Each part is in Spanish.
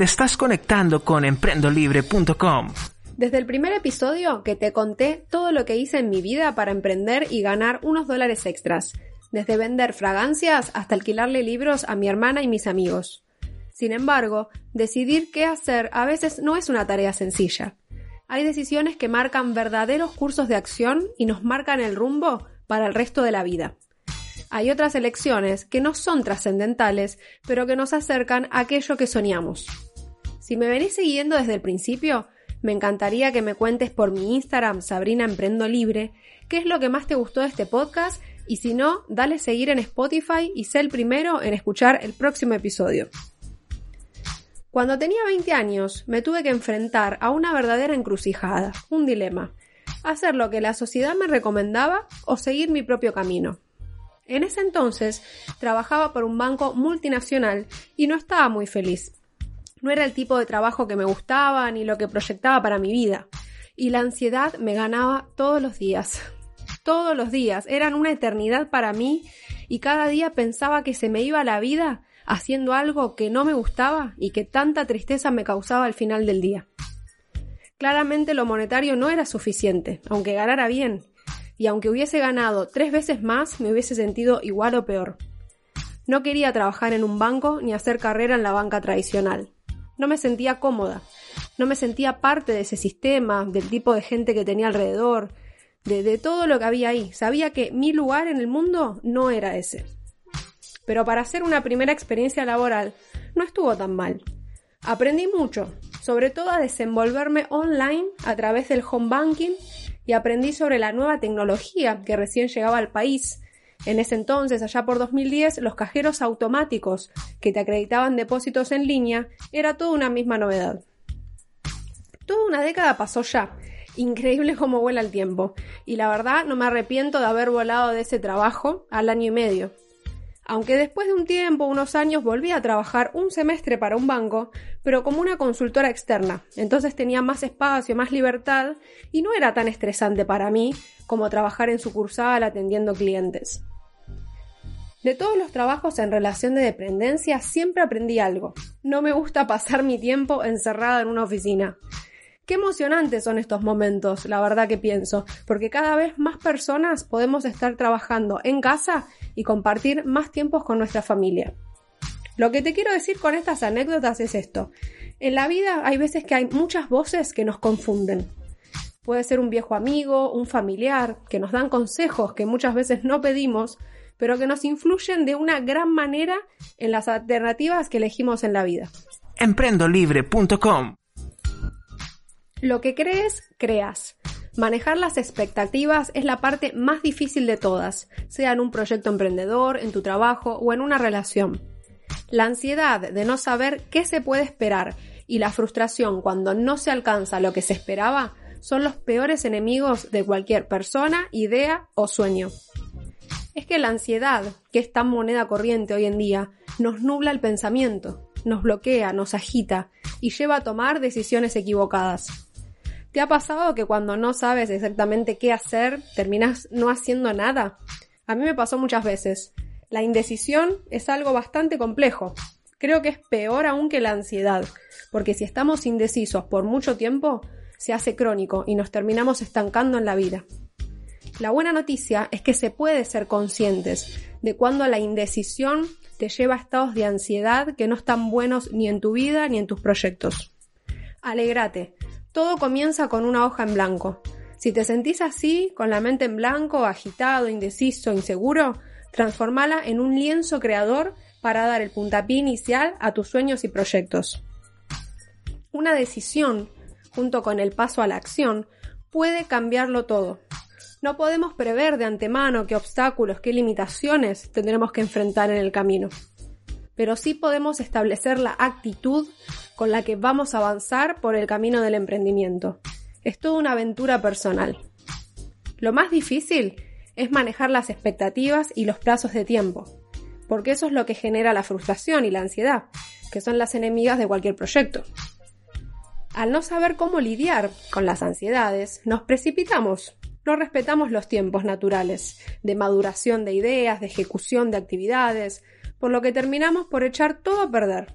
Te estás conectando con emprendolibre.com. Desde el primer episodio que te conté todo lo que hice en mi vida para emprender y ganar unos dólares extras, desde vender fragancias hasta alquilarle libros a mi hermana y mis amigos. Sin embargo, decidir qué hacer a veces no es una tarea sencilla. Hay decisiones que marcan verdaderos cursos de acción y nos marcan el rumbo para el resto de la vida. Hay otras elecciones que no son trascendentales, pero que nos acercan a aquello que soñamos. Si me venís siguiendo desde el principio, me encantaría que me cuentes por mi Instagram Sabrina Emprendo Libre qué es lo que más te gustó de este podcast y si no, dale seguir en Spotify y sé el primero en escuchar el próximo episodio. Cuando tenía 20 años, me tuve que enfrentar a una verdadera encrucijada, un dilema. Hacer lo que la sociedad me recomendaba o seguir mi propio camino. En ese entonces trabajaba por un banco multinacional y no estaba muy feliz. No era el tipo de trabajo que me gustaba ni lo que proyectaba para mi vida. Y la ansiedad me ganaba todos los días. Todos los días. Eran una eternidad para mí y cada día pensaba que se me iba la vida haciendo algo que no me gustaba y que tanta tristeza me causaba al final del día. Claramente lo monetario no era suficiente, aunque ganara bien, y aunque hubiese ganado tres veces más, me hubiese sentido igual o peor. No quería trabajar en un banco ni hacer carrera en la banca tradicional. No me sentía cómoda, no me sentía parte de ese sistema, del tipo de gente que tenía alrededor, de, todo lo que había ahí. Sabía que mi lugar en el mundo no era ese pero para hacer una primera experiencia laboral no estuvo tan mal. Aprendí mucho, sobre todo a desenvolverme online a través del home banking y aprendí sobre la nueva tecnología que recién llegaba al país. En ese entonces, allá por 2010, los cajeros automáticos que te acreditaban depósitos en línea era toda una misma novedad. Toda una década pasó ya. Increíble cómo vuela el tiempo. Y la verdad no me arrepiento de haber volado de ese trabajo al año y medio aunque después de un tiempo, unos años, volví a trabajar un semestre para un banco, pero como una consultora externa. Entonces tenía más espacio, más libertad y no era tan estresante para mí como trabajar en sucursal atendiendo clientes. De todos los trabajos en relación de dependencia siempre aprendí algo. No me gusta pasar mi tiempo encerrada en una oficina. Qué emocionantes son estos momentos, la verdad que pienso, porque cada vez más personas podemos estar trabajando en casa y compartir más tiempos con nuestra familia. Lo que te quiero decir con estas anécdotas es esto. En la vida hay veces que hay muchas voces que nos confunden. Puede ser un viejo amigo, un familiar, que nos dan consejos que muchas veces no pedimos, pero que nos influyen de una gran manera en las alternativas que elegimos en la vida. Emprendolibre.com lo que crees, creas. Manejar las expectativas es la parte más difícil de todas, sea en un proyecto emprendedor, en tu trabajo o en una relación. La ansiedad de no saber qué se puede esperar y la frustración cuando no se alcanza lo que se esperaba son los peores enemigos de cualquier persona, idea o sueño. Es que la ansiedad, que es tan moneda corriente hoy en día, nos nubla el pensamiento, nos bloquea, nos agita y lleva a tomar decisiones equivocadas. ¿Te ha pasado que cuando no sabes exactamente qué hacer, terminas no haciendo nada? A mí me pasó muchas veces. La indecisión es algo bastante complejo. Creo que es peor aún que la ansiedad, porque si estamos indecisos por mucho tiempo, se hace crónico y nos terminamos estancando en la vida. La buena noticia es que se puede ser conscientes de cuando la indecisión te lleva a estados de ansiedad que no están buenos ni en tu vida ni en tus proyectos. Alegrate, todo comienza con una hoja en blanco. Si te sentís así, con la mente en blanco, agitado, indeciso, inseguro, transformala en un lienzo creador para dar el puntapié inicial a tus sueños y proyectos. Una decisión, junto con el paso a la acción, puede cambiarlo todo. No podemos prever de antemano qué obstáculos, qué limitaciones tendremos que enfrentar en el camino. Pero sí podemos establecer la actitud con la que vamos a avanzar por el camino del emprendimiento. Es toda una aventura personal. Lo más difícil es manejar las expectativas y los plazos de tiempo, porque eso es lo que genera la frustración y la ansiedad, que son las enemigas de cualquier proyecto. Al no saber cómo lidiar con las ansiedades, nos precipitamos, no respetamos los tiempos naturales de maduración de ideas, de ejecución de actividades, por lo que terminamos por echar todo a perder.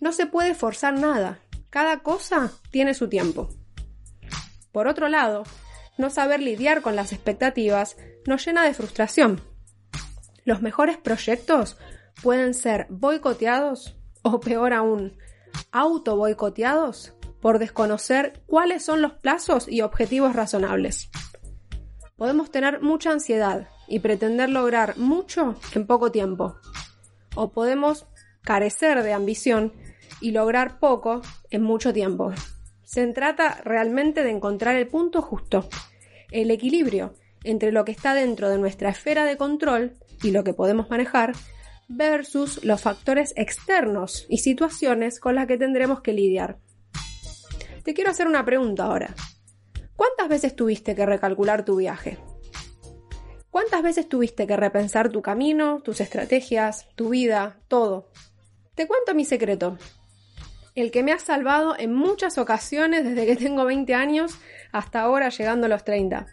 No se puede forzar nada. Cada cosa tiene su tiempo. Por otro lado, no saber lidiar con las expectativas nos llena de frustración. Los mejores proyectos pueden ser boicoteados o peor aún, auto boicoteados por desconocer cuáles son los plazos y objetivos razonables. Podemos tener mucha ansiedad y pretender lograr mucho en poco tiempo. O podemos carecer de ambición y lograr poco en mucho tiempo. Se trata realmente de encontrar el punto justo, el equilibrio entre lo que está dentro de nuestra esfera de control y lo que podemos manejar versus los factores externos y situaciones con las que tendremos que lidiar. Te quiero hacer una pregunta ahora. ¿Cuántas veces tuviste que recalcular tu viaje? ¿Cuántas veces tuviste que repensar tu camino, tus estrategias, tu vida, todo? Te cuento mi secreto. El que me ha salvado en muchas ocasiones desde que tengo 20 años hasta ahora llegando a los 30.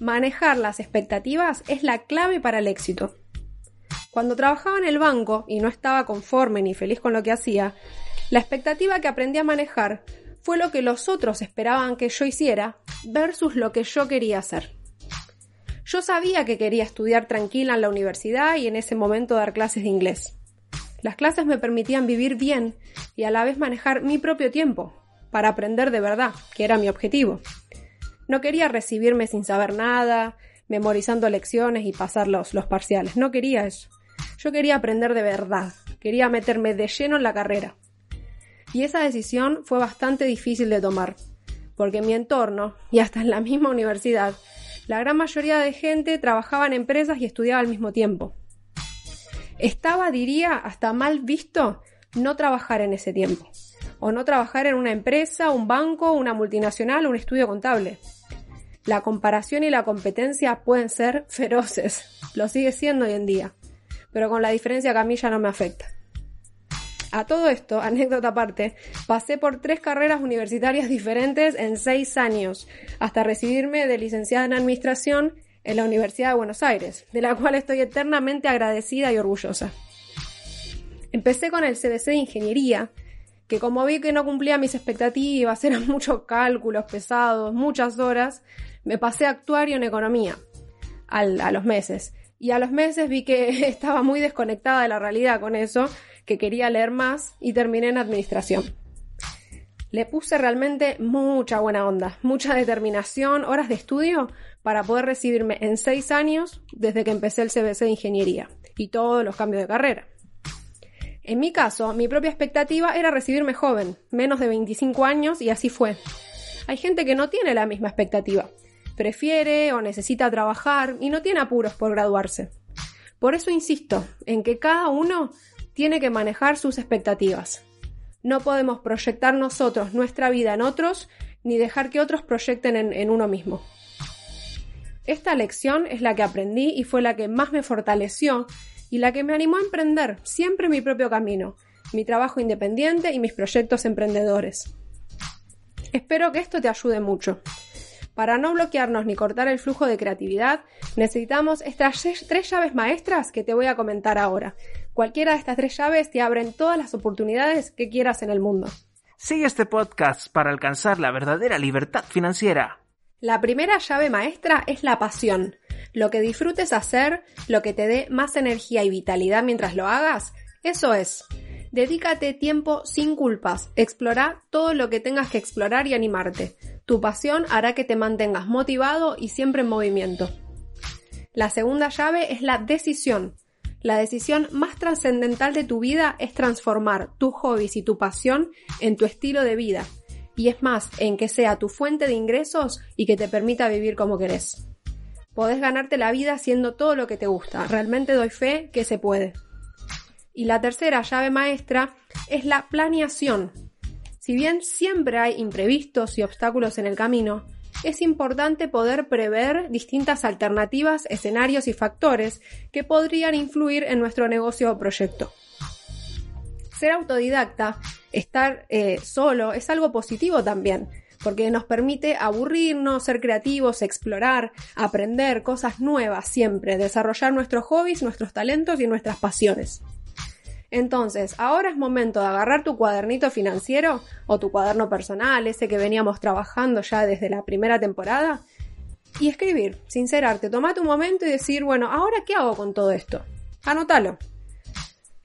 Manejar las expectativas es la clave para el éxito. Cuando trabajaba en el banco y no estaba conforme ni feliz con lo que hacía, la expectativa que aprendí a manejar fue lo que los otros esperaban que yo hiciera versus lo que yo quería hacer. Yo sabía que quería estudiar tranquila en la universidad y en ese momento dar clases de inglés. Las clases me permitían vivir bien y a la vez manejar mi propio tiempo, para aprender de verdad, que era mi objetivo. No quería recibirme sin saber nada, memorizando lecciones y pasar los, los parciales. No quería eso. Yo quería aprender de verdad. Quería meterme de lleno en la carrera. Y esa decisión fue bastante difícil de tomar, porque en mi entorno, y hasta en la misma universidad, la gran mayoría de gente trabajaba en empresas y estudiaba al mismo tiempo. Estaba, diría, hasta mal visto no trabajar en ese tiempo, o no trabajar en una empresa, un banco, una multinacional un estudio contable. La comparación y la competencia pueden ser feroces, lo sigue siendo hoy en día, pero con la diferencia que a mí ya no me afecta. A todo esto, anécdota aparte, pasé por tres carreras universitarias diferentes en seis años, hasta recibirme de licenciada en Administración en la Universidad de Buenos Aires, de la cual estoy eternamente agradecida y orgullosa. Empecé con el CBC de Ingeniería, que como vi que no cumplía mis expectativas, eran muchos cálculos pesados, muchas horas, me pasé a actuario en economía a los meses. Y a los meses vi que estaba muy desconectada de la realidad con eso que quería leer más y terminé en administración. Le puse realmente mucha buena onda, mucha determinación, horas de estudio para poder recibirme en seis años desde que empecé el CBC de Ingeniería y todos los cambios de carrera. En mi caso, mi propia expectativa era recibirme joven, menos de 25 años, y así fue. Hay gente que no tiene la misma expectativa. Prefiere o necesita trabajar y no tiene apuros por graduarse. Por eso insisto en que cada uno tiene que manejar sus expectativas. No podemos proyectar nosotros nuestra vida en otros ni dejar que otros proyecten en, uno mismo. Esta lección es la que aprendí y fue la que más me fortaleció y la que me animó a emprender siempre mi propio camino, mi trabajo independiente y mis proyectos emprendedores. Espero que esto te ayude mucho. Para no bloquearnos ni cortar el flujo de creatividad, necesitamos estas tres llaves maestras que te voy a comentar ahora. Cualquiera de estas tres llaves te abren todas las oportunidades que quieras en el mundo. Sigue este podcast para alcanzar la verdadera libertad financiera. La primera llave maestra es la pasión. Lo que disfrutes hacer, lo que te dé más energía y vitalidad mientras lo hagas, eso es. Dedícate tiempo sin culpas. Explora todo lo que tengas que explorar y animarte. Tu pasión hará que te mantengas motivado y siempre en movimiento. La segunda llave es la decisión. La decisión más trascendental de tu vida es transformar tus hobbies y tu pasión en tu estilo de vida. Y es más, en que sea tu fuente de ingresos y que te permita vivir como querés. Podés ganarte la vida haciendo todo lo que te gusta. Realmente doy fe que se puede. Y la tercera llave maestra es la planeación. Si bien siempre hay imprevistos y obstáculos en el camino, es importante poder prever distintas alternativas, escenarios y factores que podrían influir en nuestro negocio o proyecto. Ser autodidacta, estar eh, solo, es algo positivo también, porque nos permite aburrirnos, ser creativos, explorar, aprender cosas nuevas siempre, desarrollar nuestros hobbies, nuestros talentos y nuestras pasiones. Entonces, ahora es momento de agarrar tu cuadernito financiero o tu cuaderno personal, ese que veníamos trabajando ya desde la primera temporada, y escribir, sincerarte, toma tu momento y decir, bueno, ahora qué hago con todo esto. Anótalo.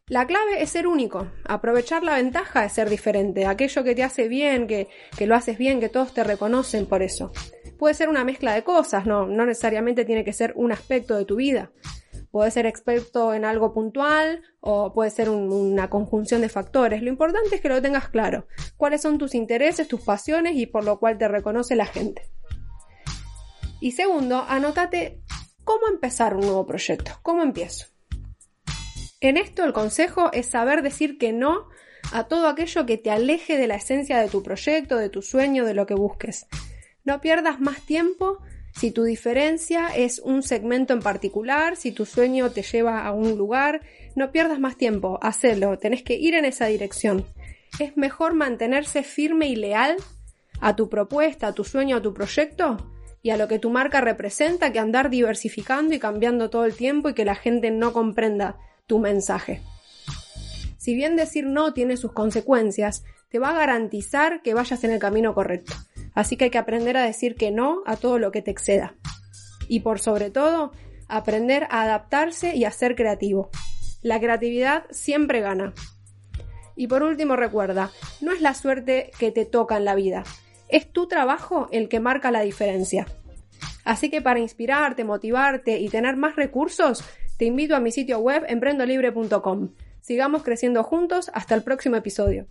La clave es ser único, aprovechar la ventaja de ser diferente, aquello que te hace bien, que, que lo haces bien, que todos te reconocen por eso. Puede ser una mezcla de cosas, no, no necesariamente tiene que ser un aspecto de tu vida. Puede ser experto en algo puntual o puede ser una conjunción de factores. Lo importante es que lo tengas claro. Cuáles son tus intereses, tus pasiones y por lo cual te reconoce la gente. Y segundo, anótate cómo empezar un nuevo proyecto. ¿Cómo empiezo? En esto el consejo es saber decir que no a todo aquello que te aleje de la esencia de tu proyecto, de tu sueño, de lo que busques. No pierdas más tiempo si tu diferencia es un segmento en particular, si tu sueño te lleva a un lugar, no pierdas más tiempo, hacelo, tenés que ir en esa dirección. Es mejor mantenerse firme y leal a tu propuesta, a tu sueño, a tu proyecto y a lo que tu marca representa que andar diversificando y cambiando todo el tiempo y que la gente no comprenda tu mensaje. Si bien decir no tiene sus consecuencias, te va a garantizar que vayas en el camino correcto. Así que hay que aprender a decir que no a todo lo que te exceda. Y por sobre todo, aprender a adaptarse y a ser creativo. La creatividad siempre gana. Y por último recuerda, no es la suerte que te toca en la vida, es tu trabajo el que marca la diferencia. Así que para inspirarte, motivarte y tener más recursos, te invito a mi sitio web emprendolibre.com. Sigamos creciendo juntos hasta el próximo episodio.